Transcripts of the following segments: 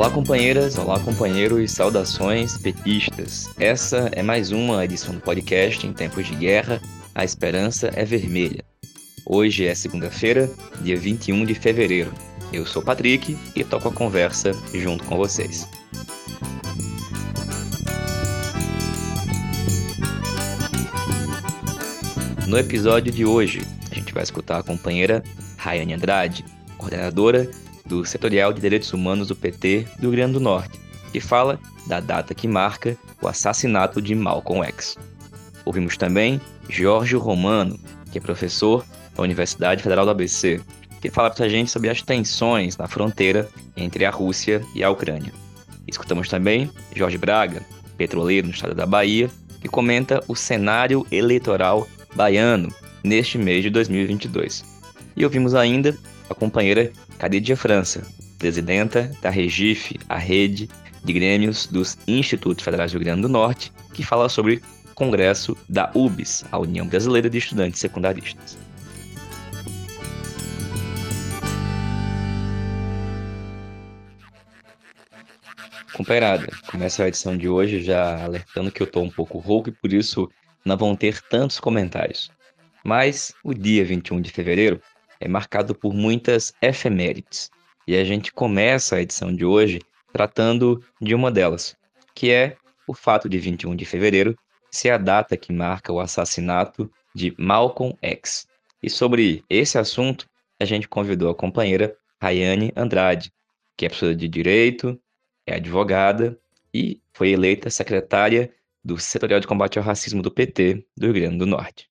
Olá, companheiras, olá, companheiros, saudações petistas. Essa é mais uma edição do podcast Em Tempos de Guerra, A Esperança é Vermelha. Hoje é segunda-feira, dia 21 de fevereiro. Eu sou Patrick e toco a conversa junto com vocês. No episódio de hoje, a gente vai escutar a companheira Rayane Andrade, coordenadora do Setorial de Direitos Humanos do PT do Rio Grande do Norte, que fala da data que marca o assassinato de Malcolm X. Ouvimos também Jorge Romano, que é professor da Universidade Federal do ABC, que fala para a gente sobre as tensões na fronteira entre a Rússia e a Ucrânia. Escutamos também Jorge Braga, petroleiro no estado da Bahia, que comenta o cenário eleitoral baiano neste mês de 2022. E ouvimos ainda a companheira Cadidia França, presidenta da Regife, a rede de grêmios dos Institutos Federais do Rio Grande do Norte, que fala sobre o congresso da UBS, a União Brasileira de Estudantes Secundaristas. Companheirada, começa a edição de hoje já alertando que eu estou um pouco rouco e por isso não vão ter tantos comentários. Mas o dia 21 de fevereiro é marcado por muitas efemérides. E a gente começa a edição de hoje tratando de uma delas, que é o fato de 21 de fevereiro ser a data que marca o assassinato de Malcolm X. E sobre esse assunto, a gente convidou a companheira Rayane Andrade, que é professora de Direito, é advogada e foi eleita secretária do Setorial de Combate ao Racismo do PT do Rio Grande do Norte.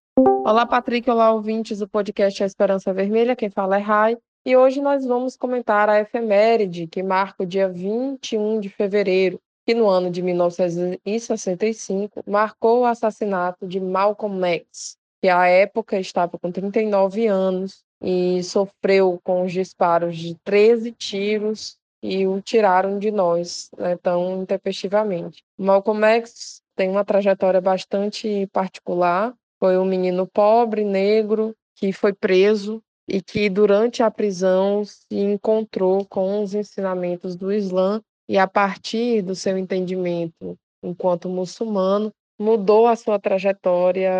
Olá, Patrick. Olá, ouvintes do podcast A Esperança Vermelha. Quem fala é Rai. E hoje nós vamos comentar a efeméride que marca o dia 21 de fevereiro, que no ano de 1965 marcou o assassinato de Malcolm X, que à época estava com 39 anos e sofreu com os disparos de 13 tiros e o tiraram de nós né, tão intempestivamente. Malcolm X tem uma trajetória bastante particular. Foi um menino pobre, negro, que foi preso e que durante a prisão se encontrou com os ensinamentos do Islã e a partir do seu entendimento enquanto muçulmano mudou a sua trajetória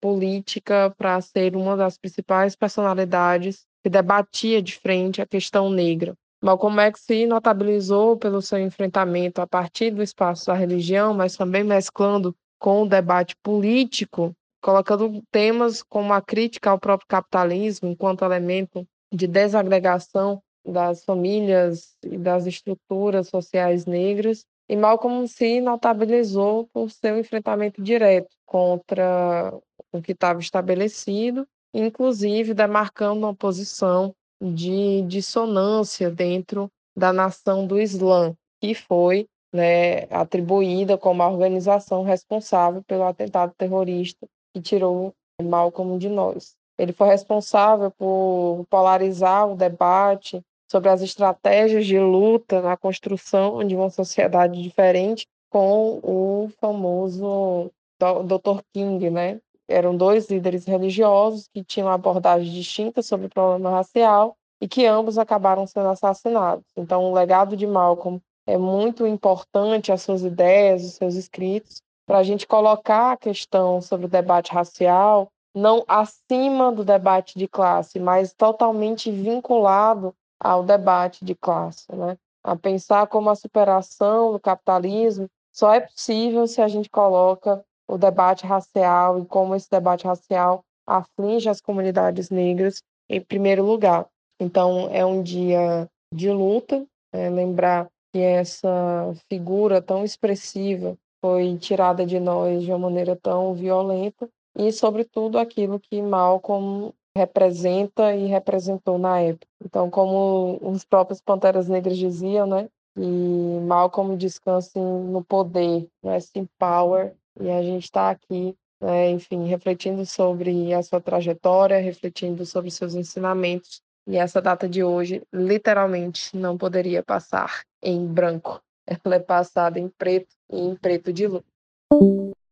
política para ser uma das principais personalidades que debatia de frente a questão negra. Malcolm X se notabilizou pelo seu enfrentamento a partir do espaço da religião, mas também mesclando com o debate político, colocando temas como a crítica ao próprio capitalismo enquanto elemento de desagregação das famílias e das estruturas sociais negras, e Malcolm se notabilizou por seu enfrentamento direto contra o que estava estabelecido, inclusive demarcando uma posição de dissonância dentro da nação do Islã, que foi né, atribuída como a organização responsável pelo atentado terrorista que tirou Malcolm de nós. Ele foi responsável por polarizar o debate sobre as estratégias de luta na construção de uma sociedade diferente com o famoso Dr. King, né, eram dois líderes religiosos que tinham abordagens distintas sobre o problema racial e que ambos acabaram sendo assassinados. Então, o legado de Malcolm é muito importante, as suas ideias, os seus escritos, para a gente colocar a questão sobre o debate racial não acima do debate de classe, mas totalmente vinculado ao debate de classe, né? A pensar como a superação do capitalismo só é possível se a gente coloca o debate racial e como esse debate racial aflige as comunidades negras em primeiro lugar. Então, é um dia de luta, é, lembrar que essa figura tão expressiva foi tirada de nós de uma maneira tão violenta e, sobretudo, aquilo que Malcolm representa e representou na época. Então, como os próprios Panteras Negras diziam, né? E Malcolm descansa no poder, rest in power, e a gente está aqui, né, enfim, refletindo sobre a sua trajetória, refletindo sobre seus ensinamentos. E essa data de hoje, literalmente, não poderia passar em branco. Ela é passada em preto e em preto de luta.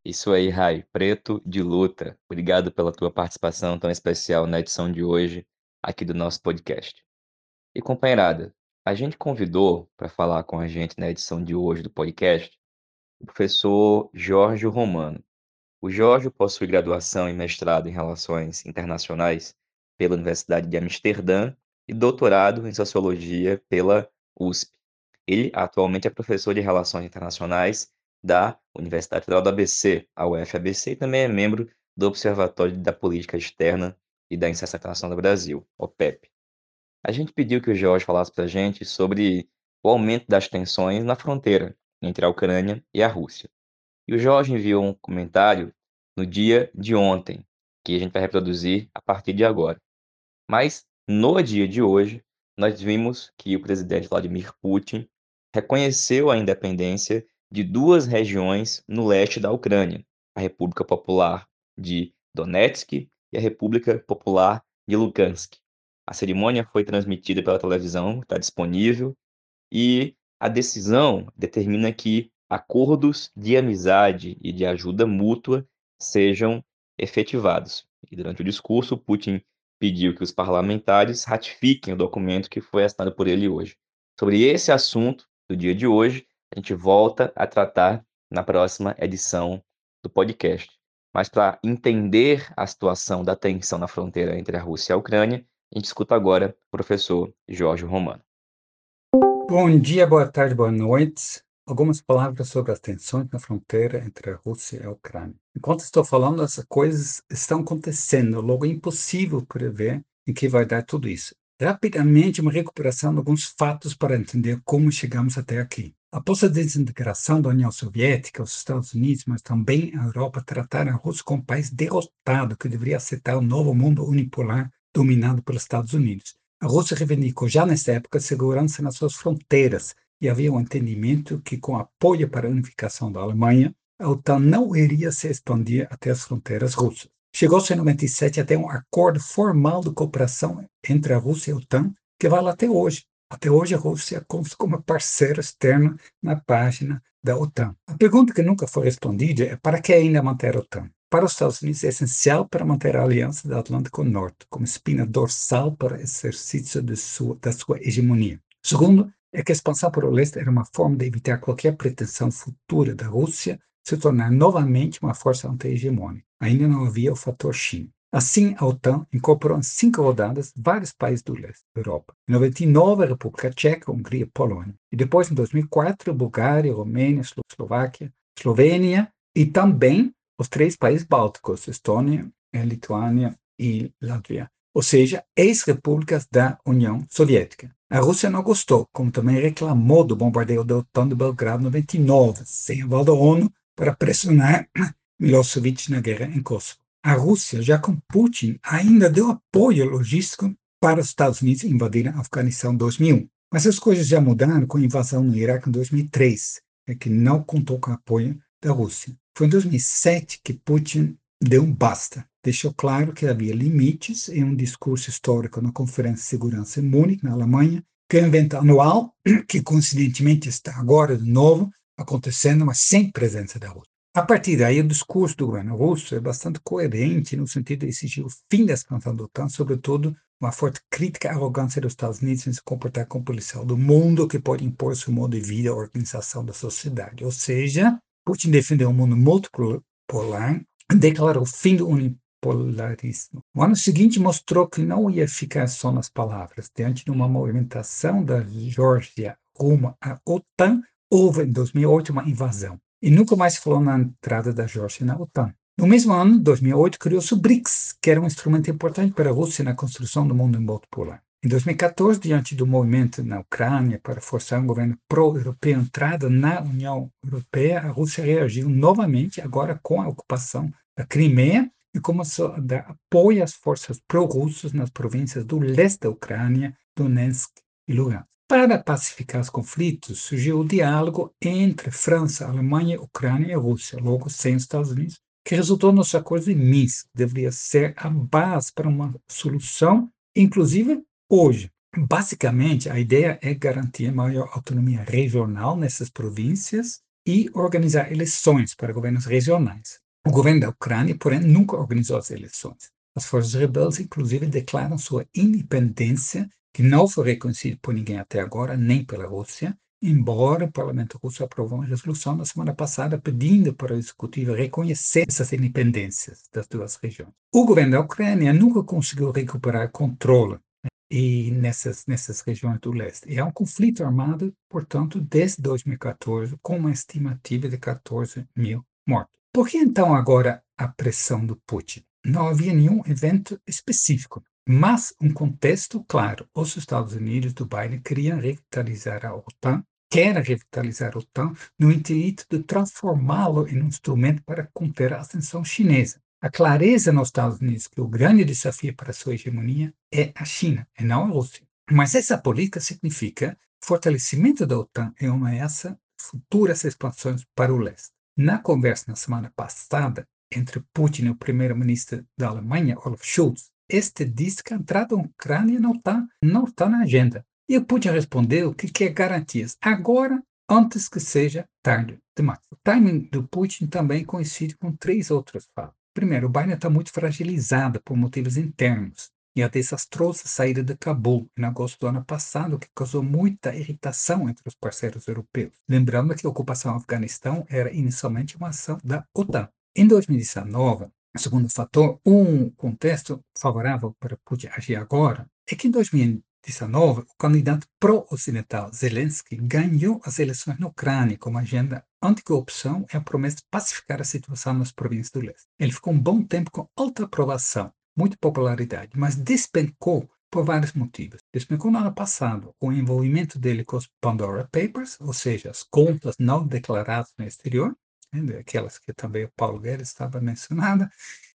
Isso aí, Rai, preto de luta. Obrigado pela tua participação tão especial na edição de hoje aqui do nosso podcast. E companheirada, A gente convidou para falar com a gente na edição de hoje do podcast o professor Jorge Romano. O Jorge possui graduação e mestrado em Relações Internacionais pela Universidade de Amsterdã e doutorado em Sociologia pela USP. Ele atualmente é professor de Relações Internacionais da Universidade Federal do ABC, a UFABC, e também é membro do Observatório da Política Externa e da Inserção do Brasil, OPEP. A gente pediu que o Jorge falasse para a gente sobre o aumento das tensões na fronteira entre a Ucrânia e a Rússia. E o Jorge enviou um comentário no dia de ontem, que a gente vai reproduzir a partir de agora. Mas, no dia de hoje, nós vimos que o presidente Vladimir Putin reconheceu a independência de duas regiões no leste da Ucrânia, a República Popular de Donetsk e a República Popular de Lugansk. A cerimônia foi transmitida pela televisão, está disponível, e a decisão determina que acordos de amizade e de ajuda mútua sejam efetivados. E durante o discurso, Putin pediu que os parlamentares ratifiquem o documento que foi assinado por ele hoje. Sobre esse assunto do dia de hoje, a gente volta a tratar na próxima edição do podcast. Mas para entender a situação da tensão na fronteira entre a Rússia e a Ucrânia, a gente escuta agora o professor Jorge Romano. Bom dia, boa tarde, boa noite. Algumas palavras sobre as tensões na fronteira entre a Rússia e a Ucrânia. Enquanto estou falando, essas coisas estão acontecendo, logo é impossível prever em que vai dar tudo isso. Rapidamente, uma recuperação de alguns fatos para entender como chegamos até aqui. Após a desintegração da União Soviética, os Estados Unidos, mas também a Europa, trataram a Rússia como um país derrotado que deveria aceitar o novo mundo unipolar dominado pelos Estados Unidos. A Rússia reivindicou já nessa época segurança nas suas fronteiras e havia um entendimento que, com apoio para a unificação da Alemanha, a OTAN não iria se expandir até as fronteiras russas. Chegou-se em 97 até um acordo formal de cooperação entre a Rússia e a OTAN, que vale até hoje. Até hoje a Rússia consta como parceiro externo na página da OTAN. A pergunta que nunca foi respondida é para que ainda manter a OTAN? para os Estados Unidos é essencial para manter a aliança do Atlântico Norte como espina dorsal para o exercício sua, da sua hegemonia. Segundo, é que a expansão para o leste era uma forma de evitar qualquer pretensão futura da Rússia se tornar novamente uma força anti-hegemônica. Ainda não havia o fator China. Assim, a OTAN incorporou em cinco rodadas vários países do leste da Europa. Em 99, a República Tcheca, Hungria e Polônia. E depois, em 2004, Bulgária, Romênia, Eslováquia, Eslovênia e também os três países bálticos, Estônia, Lituânia e Latvia, ou seja, ex-repúblicas da União Soviética. A Rússia não gostou, como também reclamou do bombardeio da OTAN de Belgrado em 99, sem aval da ONU, para pressionar Milosevic na guerra em Kosovo. A Rússia, já com Putin, ainda deu apoio logístico para os Estados Unidos invadirem Afeganistão em 2001. Mas as coisas já mudaram com a invasão no Iraque em 2003, é que não contou com o apoio da Rússia. Foi em 2007 que Putin deu um basta. Deixou claro que havia limites em um discurso histórico na Conferência de Segurança em Munique, na Alemanha, que é um evento anual, que coincidentemente está agora de novo acontecendo, mas sem presença da Rússia. A partir daí, o discurso do governo russo é bastante coerente no sentido de exigir o fim da expansão da OTAN, sobretudo uma forte crítica à arrogância dos Estados Unidos em se comportar como policial do mundo que pode impor seu modo de vida à organização da sociedade. Ou seja, Putin defendeu um mundo multipolar, declarou o fim do unipolarismo. O ano seguinte mostrou que não ia ficar só nas palavras. Diante de uma movimentação da Geórgia rumo à OTAN, houve em 2008 uma invasão. E nunca mais se falou na entrada da Geórgia na OTAN. No mesmo ano, 2008, criou-se o BRICS, que era um instrumento importante para a Rússia na construção do mundo multipolar. Em 2014, diante do movimento na Ucrânia para forçar um governo pró-europeu entrada na União Europeia, a Rússia reagiu novamente, agora com a ocupação da Crimeia, e começou a dar apoio às forças pró-russas nas províncias do leste da Ucrânia, Donetsk e Lugansk. Para pacificar os conflitos, surgiu o diálogo entre França, Alemanha, Ucrânia e Rússia, logo sem os Estados Unidos, que resultou nos acordos de Minsk, que deveria ser a base para uma solução, inclusive Hoje, basicamente, a ideia é garantir maior autonomia regional nessas províncias e organizar eleições para governos regionais. O governo da Ucrânia, porém, nunca organizou as eleições. As forças rebeldes, inclusive, declaram sua independência, que não foi reconhecido por ninguém até agora, nem pela Rússia, embora o parlamento russo aprovou uma resolução na semana passada pedindo para o executivo reconhecer essas independências das duas regiões. O governo da Ucrânia nunca conseguiu recuperar controle né, e nessas, nessas regiões do leste. E é um conflito armado, portanto, desde 2014, com uma estimativa de 14 mil mortos. Por que então agora a pressão do Putin? Não havia nenhum evento específico. Mas um contexto claro, os Estados Unidos do Biden queriam revitalizar a OTAN, querem revitalizar a OTAN no intuito de transformá-lo em um instrumento para conter a ascensão chinesa. A clareza nos Estados Unidos que o grande desafio para sua hegemonia é a China, e não a Rússia. Mas essa política significa fortalecimento da OTAN e uma ameaça futuras expansões para o leste. Na conversa na semana passada entre Putin e o primeiro-ministro da Alemanha, Olaf Scholz, este que a entrada da Ucrânia não está não tá na agenda. E o Putin respondeu que quer garantias agora, antes que seja tarde demais. O timing do Putin também coincide com três outros fatos. Primeiro, o Biden está muito fragilizado por motivos internos e a desastrosa saída de Cabul em agosto do ano passado, que causou muita irritação entre os parceiros europeus. Lembrando que a ocupação do Afeganistão era inicialmente uma ação da OTAN. Em 2019, Segundo fator, um contexto favorável para Putin agir agora é que em 2019 o candidato pró-ocidental Zelensky ganhou as eleições na Ucrânia com uma agenda anticorrupção e a promessa de pacificar a situação nas províncias do leste. Ele ficou um bom tempo com alta aprovação, muita popularidade, mas despencou por vários motivos. Despencou no ano passado o envolvimento dele com os Pandora Papers, ou seja, as contas não declaradas no exterior, aquelas que também o Paulo Guedes estava mencionando,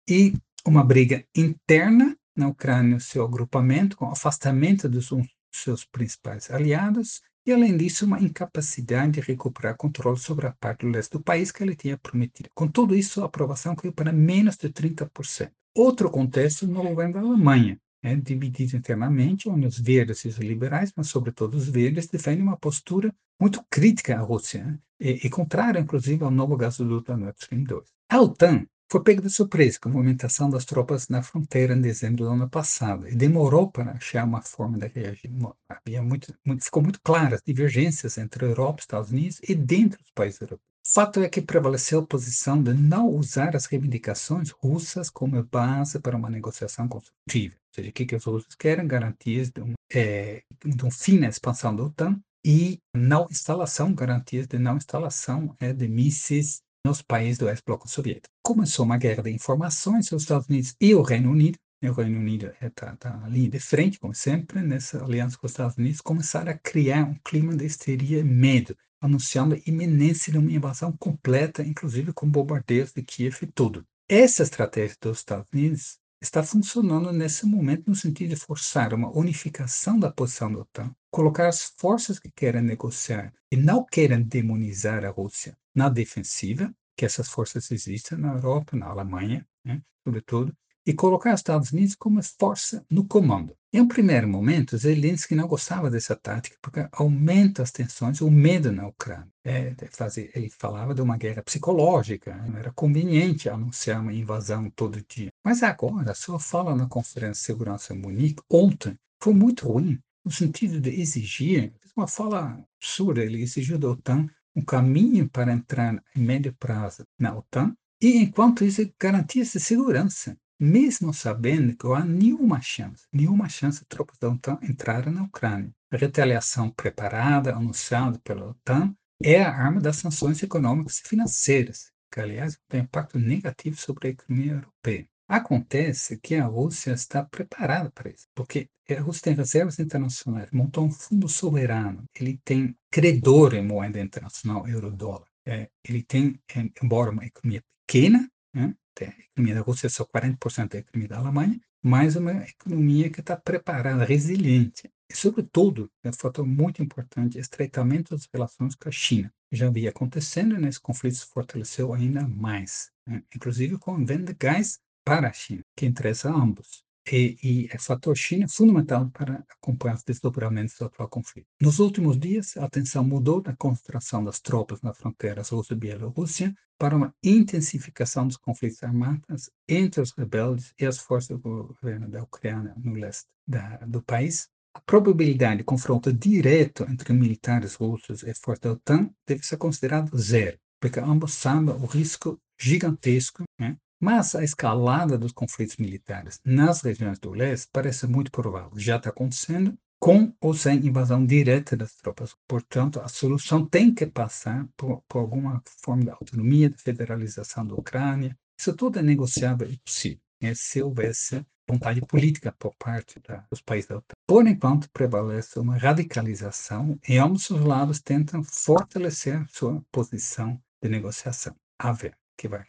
e uma briga interna na Ucrânia, o seu agrupamento, com afastamento dos seus principais aliados, e além disso, uma incapacidade de recuperar controle sobre a parte do leste do país que ele tinha prometido. Com tudo isso, a aprovação caiu para menos de 30%. Outro contexto no governo da Alemanha, é dividido internamente, onde os verdes e os liberais, mas sobretudo os verdes, defendem uma postura muito crítica à Rússia né? e, e contrária, inclusive, ao novo gasoduto Nord Stream 2. A OTAN foi pega de surpresa com a movimentação das tropas na fronteira em dezembro do ano passado e demorou para achar uma forma de reagir. Havia muito, muito, ficou muito claras divergências entre a Europa, Estados Unidos e dentro dos países europeus. Fato é que prevaleceu a posição de não usar as reivindicações russas como base para uma negociação construtiva. Ou seja, o que, que os russos querem? Garantias de um, é, de um fim na expansão da OTAN e não instalação, garantias de não instalação é, de mísseis nos países do ex-bloco soviético. Começou uma guerra de informações os Estados Unidos e o Reino Unido. O Reino Unido está tá na linha de frente, como sempre, nessa aliança com os Estados Unidos, começaram a criar um clima de histeria e medo, anunciando a iminência de uma invasão completa, inclusive com bombardeios de Kiev e tudo. Essa estratégia dos Estados Unidos está funcionando nesse momento no sentido de forçar uma unificação da posição da OTAN, colocar as forças que querem negociar e não querem demonizar a Rússia na defensiva, que essas forças existem na Europa, na Alemanha, né, sobretudo, e colocar os Estados Unidos como força no comando. Em um primeiro momento, Zelensky não gostava dessa tática porque aumenta as tensões, o medo na Ucrânia. É, fazer, ele falava de uma guerra psicológica, não era conveniente anunciar uma invasão todo dia. Mas agora, a sua fala na Conferência de Segurança em Munique, ontem, foi muito ruim, no sentido de exigir, uma fala absurda, ele exigiu da OTAN um caminho para entrar em médio prazo na OTAN, e enquanto isso, garantias de segurança mesmo sabendo que não há nenhuma chance, nenhuma chance de tropas da OTAN entrarem na Ucrânia. A retaliação preparada, anunciada pela OTAN, é a arma das sanções econômicas e financeiras, que, aliás, tem impacto negativo sobre a economia europeia. Acontece que a Rússia está preparada para isso, porque a Rússia tem reservas internacionais, montou um fundo soberano, ele tem credor em moeda internacional, euro-dólar. É, ele tem, é, embora uma economia pequena, né, a economia da Rússia é só 40% da economia da Alemanha, mas uma economia que está preparada, resiliente. E, sobretudo, é um fator muito importante, estreitamento das relações com a China. Já havia acontecendo e nesse conflito se fortaleceu ainda mais, né? inclusive com a venda de gás para a China, que interessa a ambos. E, e é fator China fundamental para acompanhar os desdobramentos do atual conflito. Nos últimos dias, a atenção mudou da concentração das tropas nas fronteiras Rússia-Bielorrússia para uma intensificação dos conflitos armados entre os rebeldes e as forças do governo da Ucrânia no leste da, do país, a probabilidade de confronto direto entre militares russos e forças da OTAN deve ser considerada zero, porque ambos sabem o risco gigantesco, né? Mas a escalada dos conflitos militares nas regiões do leste parece muito provável. Já está acontecendo com ou sem invasão direta das tropas. Portanto, a solução tem que passar por, por alguma forma de autonomia, de federalização da Ucrânia. Isso tudo é negociável e possível, né? se houvesse vontade política por parte da, dos países da OTAN. Por enquanto, prevalece uma radicalização e ambos os lados tentam fortalecer sua posição de negociação. A ver que vai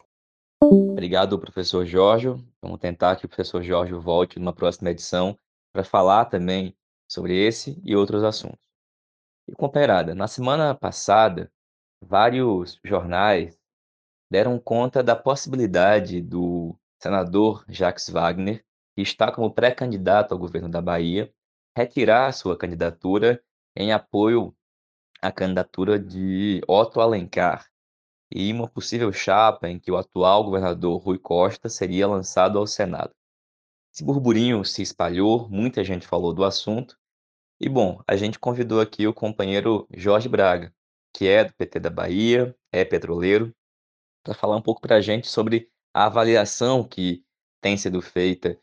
Obrigado, professor Jorge. Vamos tentar que o professor Jorge volte numa próxima edição para falar também sobre esse e outros assuntos. E companheirada, na semana passada, vários jornais deram conta da possibilidade do senador Jacques Wagner, que está como pré-candidato ao governo da Bahia, retirar sua candidatura em apoio à candidatura de Otto Alencar e uma possível chapa em que o atual governador Rui Costa seria lançado ao Senado. Esse burburinho se espalhou, muita gente falou do assunto, e bom, a gente convidou aqui o companheiro Jorge Braga, que é do PT da Bahia, é petroleiro, para falar um pouco para a gente sobre a avaliação que tem sido feita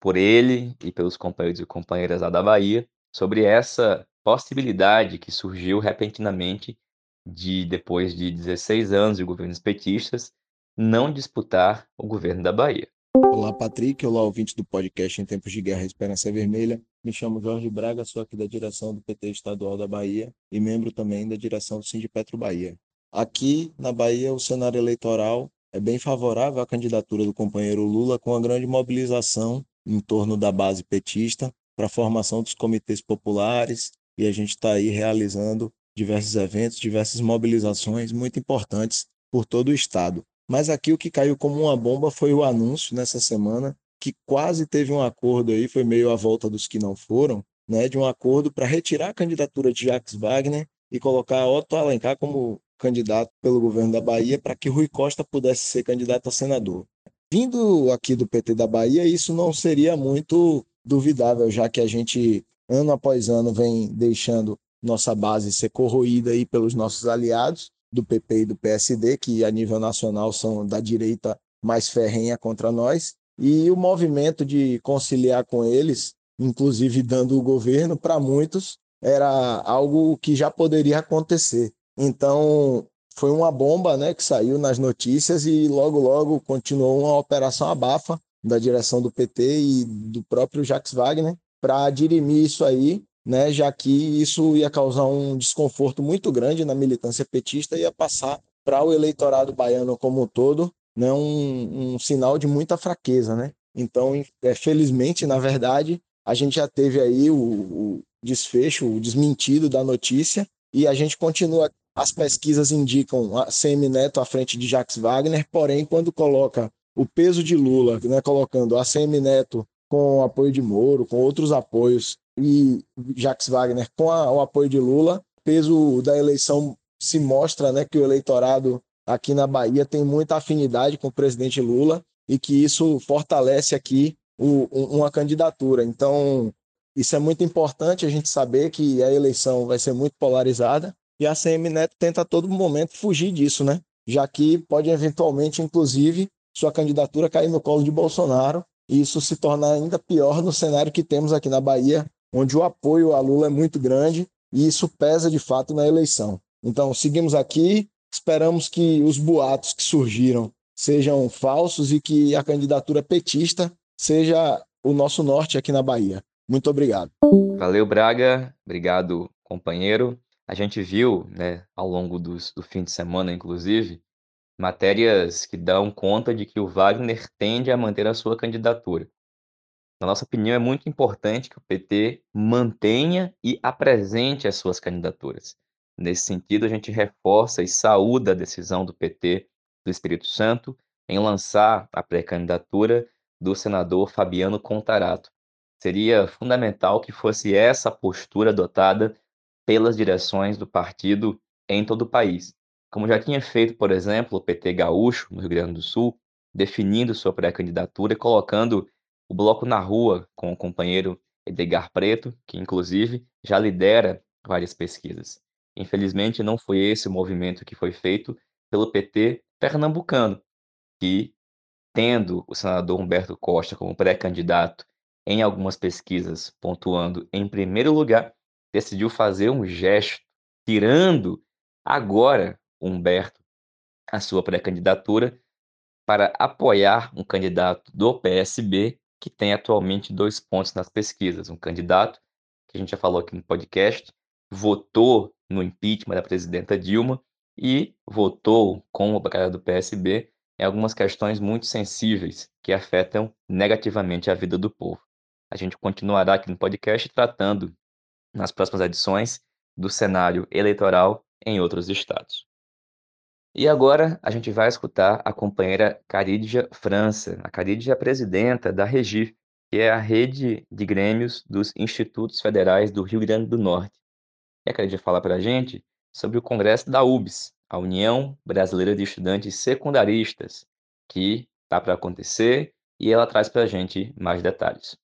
por ele e pelos companheiros e companheiras lá da Bahia sobre essa possibilidade que surgiu repentinamente de, depois de 16 anos de governos petistas, não disputar o governo da Bahia. Olá, Patrick. Olá, ouvinte do podcast Em Tempos de Guerra Esperança Vermelha. Me chamo Jorge Braga, sou aqui da direção do PT Estadual da Bahia e membro também da direção do Sindipetro Bahia. Aqui na Bahia, o cenário eleitoral é bem favorável à candidatura do companheiro Lula, com a grande mobilização em torno da base petista para a formação dos comitês populares e a gente está aí realizando diversos eventos, diversas mobilizações muito importantes por todo o estado. Mas aqui o que caiu como uma bomba foi o anúncio nessa semana que quase teve um acordo aí, foi meio a volta dos que não foram, né, de um acordo para retirar a candidatura de Jacques Wagner e colocar Otto Alencar como candidato pelo governo da Bahia para que Rui Costa pudesse ser candidato a senador. Vindo aqui do PT da Bahia, isso não seria muito duvidável, já que a gente ano após ano vem deixando nossa base ser corroída aí pelos nossos aliados do PP e do PSD, que a nível nacional são da direita mais ferrenha contra nós, e o movimento de conciliar com eles, inclusive dando o governo, para muitos era algo que já poderia acontecer. Então, foi uma bomba né, que saiu nas notícias e logo, logo continuou uma operação abafa da direção do PT e do próprio Jacques Wagner para dirimir isso aí né, já que isso ia causar um desconforto muito grande na militância petista e ia passar para o eleitorado baiano como um todo né, um, um sinal de muita fraqueza. Né? Então, é, felizmente, na verdade, a gente já teve aí o, o desfecho, o desmentido da notícia e a gente continua. As pesquisas indicam a CM Neto à frente de Jacques Wagner, porém, quando coloca o peso de Lula, né, colocando a CM Neto com o apoio de Moro, com outros apoios, e Jacques Wagner com a, o apoio de Lula. O peso da eleição se mostra né, que o eleitorado aqui na Bahia tem muita afinidade com o presidente Lula e que isso fortalece aqui o, uma candidatura. Então, isso é muito importante a gente saber que a eleição vai ser muito polarizada e a CM Neto tenta a todo momento fugir disso, né? Já que pode eventualmente, inclusive, sua candidatura cair no colo de Bolsonaro e isso se tornar ainda pior no cenário que temos aqui na Bahia onde o apoio a Lula é muito grande e isso pesa de fato na eleição. Então, seguimos aqui, esperamos que os boatos que surgiram sejam falsos e que a candidatura petista seja o nosso norte aqui na Bahia. Muito obrigado. Valeu, Braga. Obrigado, companheiro. A gente viu, né, ao longo do fim de semana, inclusive, matérias que dão conta de que o Wagner tende a manter a sua candidatura. Na nossa opinião, é muito importante que o PT mantenha e apresente as suas candidaturas. Nesse sentido, a gente reforça e saúda a decisão do PT do Espírito Santo em lançar a pré-candidatura do senador Fabiano Contarato. Seria fundamental que fosse essa postura adotada pelas direções do partido em todo o país. Como já tinha feito, por exemplo, o PT Gaúcho, no Rio Grande do Sul, definindo sua pré-candidatura e colocando o bloco na rua com o companheiro Edgar Preto, que inclusive já lidera várias pesquisas. Infelizmente, não foi esse o movimento que foi feito pelo PT pernambucano, que, tendo o senador Humberto Costa como pré-candidato em algumas pesquisas, pontuando em primeiro lugar, decidiu fazer um gesto, tirando agora Humberto a sua pré-candidatura para apoiar um candidato do PSB que tem atualmente dois pontos nas pesquisas. Um candidato, que a gente já falou aqui no podcast, votou no impeachment da presidenta Dilma e votou com o bancada do PSB em algumas questões muito sensíveis que afetam negativamente a vida do povo. A gente continuará aqui no podcast tratando nas próximas edições do cenário eleitoral em outros estados. E agora a gente vai escutar a companheira Carídia França. A Carídia é presidenta da REGIF, que é a rede de grêmios dos Institutos Federais do Rio Grande do Norte. E a Carídia fala para a gente sobre o congresso da UBS, a União Brasileira de Estudantes Secundaristas, que está para acontecer e ela traz para a gente mais detalhes.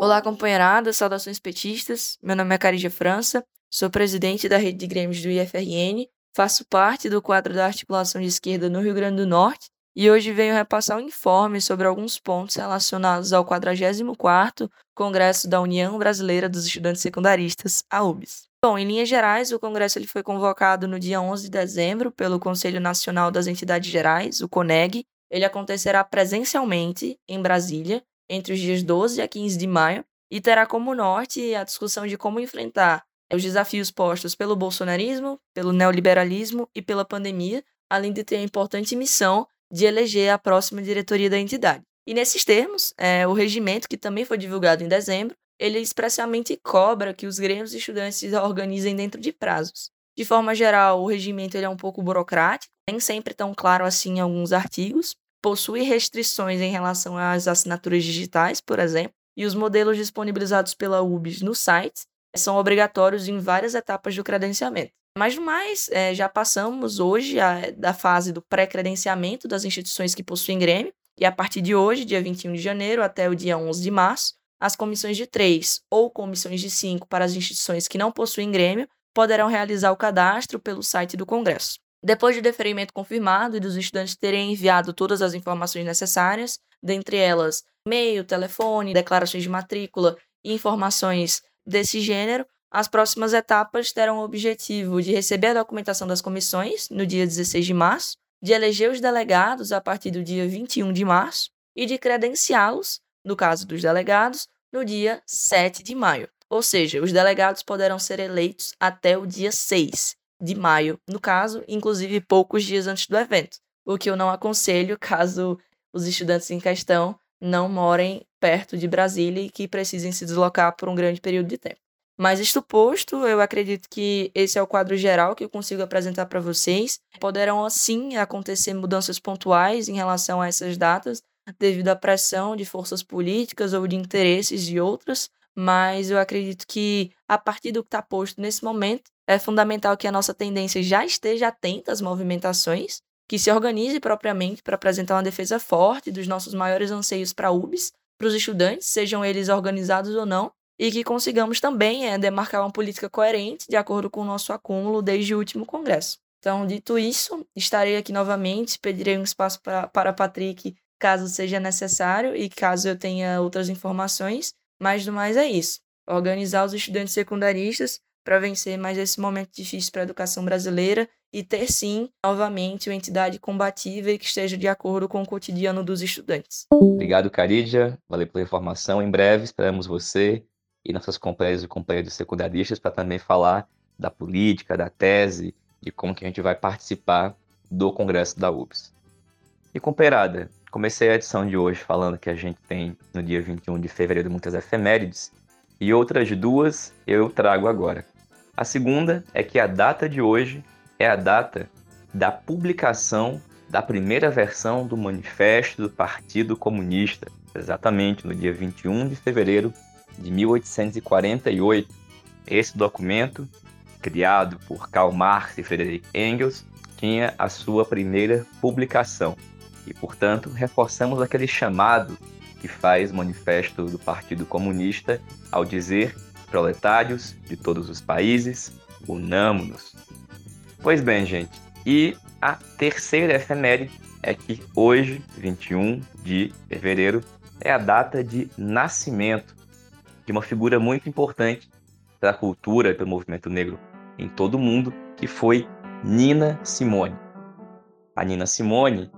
Olá, companheirada, saudações petistas. Meu nome é Carídia França, sou presidente da rede de grêmios do IFRN Faço parte do quadro da articulação de esquerda no Rio Grande do Norte e hoje venho repassar um informe sobre alguns pontos relacionados ao 44º Congresso da União Brasileira dos Estudantes Secundaristas, a UBS. Bom, em linhas gerais, o congresso ele foi convocado no dia 11 de dezembro pelo Conselho Nacional das Entidades Gerais, o CONEG. Ele acontecerá presencialmente em Brasília entre os dias 12 a 15 de maio e terá como norte a discussão de como enfrentar os desafios postos pelo bolsonarismo, pelo neoliberalismo e pela pandemia, além de ter a importante missão de eleger a próxima diretoria da entidade. E nesses termos, é, o regimento, que também foi divulgado em dezembro, ele expressamente cobra que os grêmios estudantes organizem dentro de prazos. De forma geral, o regimento ele é um pouco burocrático, nem sempre tão claro assim em alguns artigos, possui restrições em relação às assinaturas digitais, por exemplo, e os modelos disponibilizados pela UBS no site são obrigatórios em várias etapas do credenciamento. Mas mais, é, já passamos hoje a, da fase do pré-credenciamento das instituições que possuem Grêmio, e a partir de hoje, dia 21 de janeiro até o dia 11 de março, as comissões de três ou comissões de cinco para as instituições que não possuem Grêmio poderão realizar o cadastro pelo site do Congresso. Depois de deferimento confirmado e dos estudantes terem enviado todas as informações necessárias, dentre elas e-mail, telefone, declarações de matrícula e informações desse gênero, as próximas etapas terão o objetivo de receber a documentação das comissões no dia 16 de março, de eleger os delegados a partir do dia 21 de março e de credenciá-los, no caso dos delegados, no dia 7 de maio. Ou seja, os delegados poderão ser eleitos até o dia 6 de maio, no caso, inclusive poucos dias antes do evento, o que eu não aconselho caso os estudantes em questão não morem perto de Brasília e que precisem se deslocar por um grande período de tempo. Mas isto posto, eu acredito que esse é o quadro geral que eu consigo apresentar para vocês. Poderão, assim, acontecer mudanças pontuais em relação a essas datas, devido à pressão de forças políticas ou de interesses de outras, mas eu acredito que, a partir do que está posto nesse momento, é fundamental que a nossa tendência já esteja atenta às movimentações que se organize propriamente para apresentar uma defesa forte dos nossos maiores anseios para UBS, para os estudantes, sejam eles organizados ou não, e que consigamos também é, demarcar uma política coerente de acordo com o nosso acúmulo desde o último congresso. Então, dito isso, estarei aqui novamente, pedirei um espaço pra, para Patrick caso seja necessário e caso eu tenha outras informações, mas do mais é isso. Organizar os estudantes secundaristas para vencer mais esse momento difícil para a educação brasileira e ter sim, novamente, uma entidade combativa e que esteja de acordo com o cotidiano dos estudantes. Obrigado, Carídia. Valeu pela informação. Em breve esperamos você e nossas companheiras e companheiros secundaristas para também falar da política, da tese, de como que a gente vai participar do Congresso da UBS. E companheirada, comecei a edição de hoje falando que a gente tem no dia 21 de fevereiro muitas efemérides e outras duas eu trago agora. A segunda é que a data de hoje é a data da publicação da primeira versão do Manifesto do Partido Comunista, exatamente no dia 21 de fevereiro de 1848. Esse documento, criado por Karl Marx e Friedrich Engels, tinha a sua primeira publicação. E, portanto, reforçamos aquele chamado que faz manifesto do Partido Comunista ao dizer: proletários de todos os países, unamo-nos. Pois bem, gente, e a terceira efeméride é que hoje, 21 de fevereiro, é a data de nascimento de uma figura muito importante para a cultura e para o movimento negro em todo o mundo, que foi Nina Simone. A Nina Simone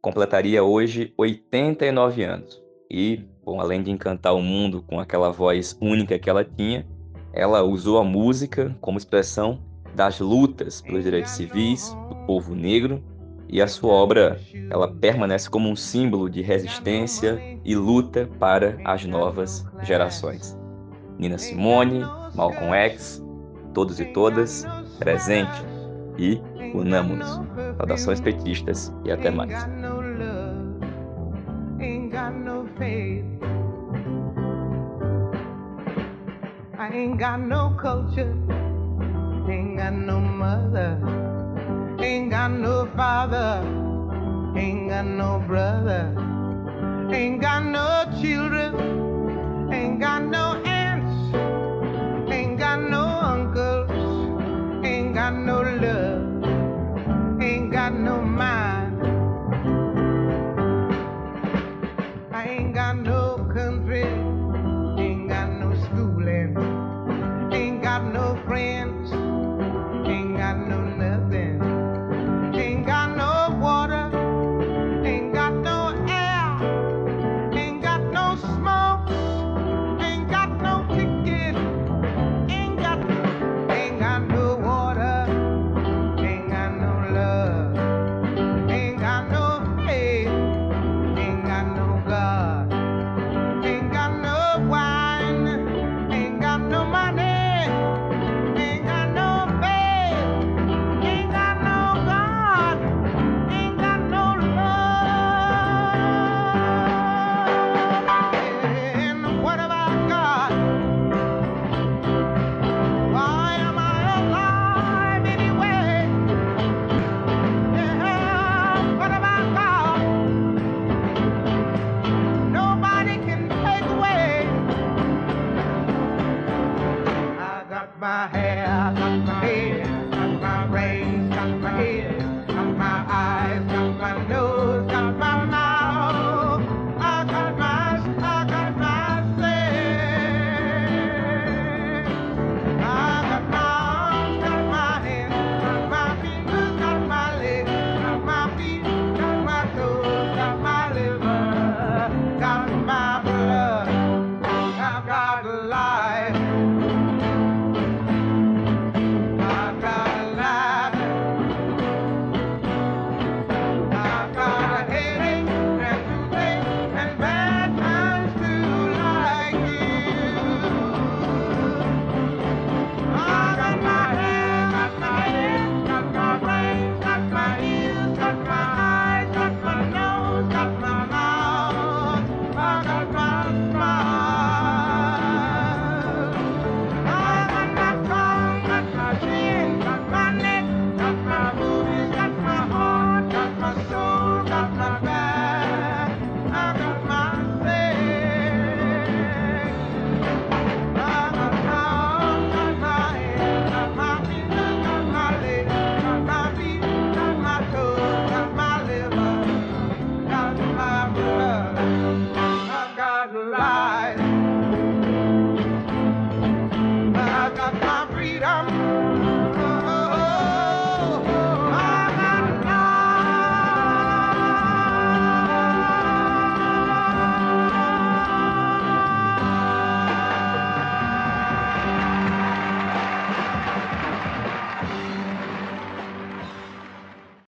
completaria hoje 89 anos. E, bom, além de encantar o mundo com aquela voz única que ela tinha, ela usou a música como expressão das lutas pelos direitos civis do povo negro e a sua obra ela permanece como um símbolo de resistência e luta para as novas gerações. Nina Simone, Malcolm X, todos e todas, presente e unamos-nos. Saudações petistas e até mais. Ain't got no culture, ain't got no mother, ain't got no father, ain't got no brother, ain't got no children, ain't got no aunts, ain't got no uncles, ain't got no love, ain't got no mind. my hair, cut my hair, cut my braids, cut my hair. my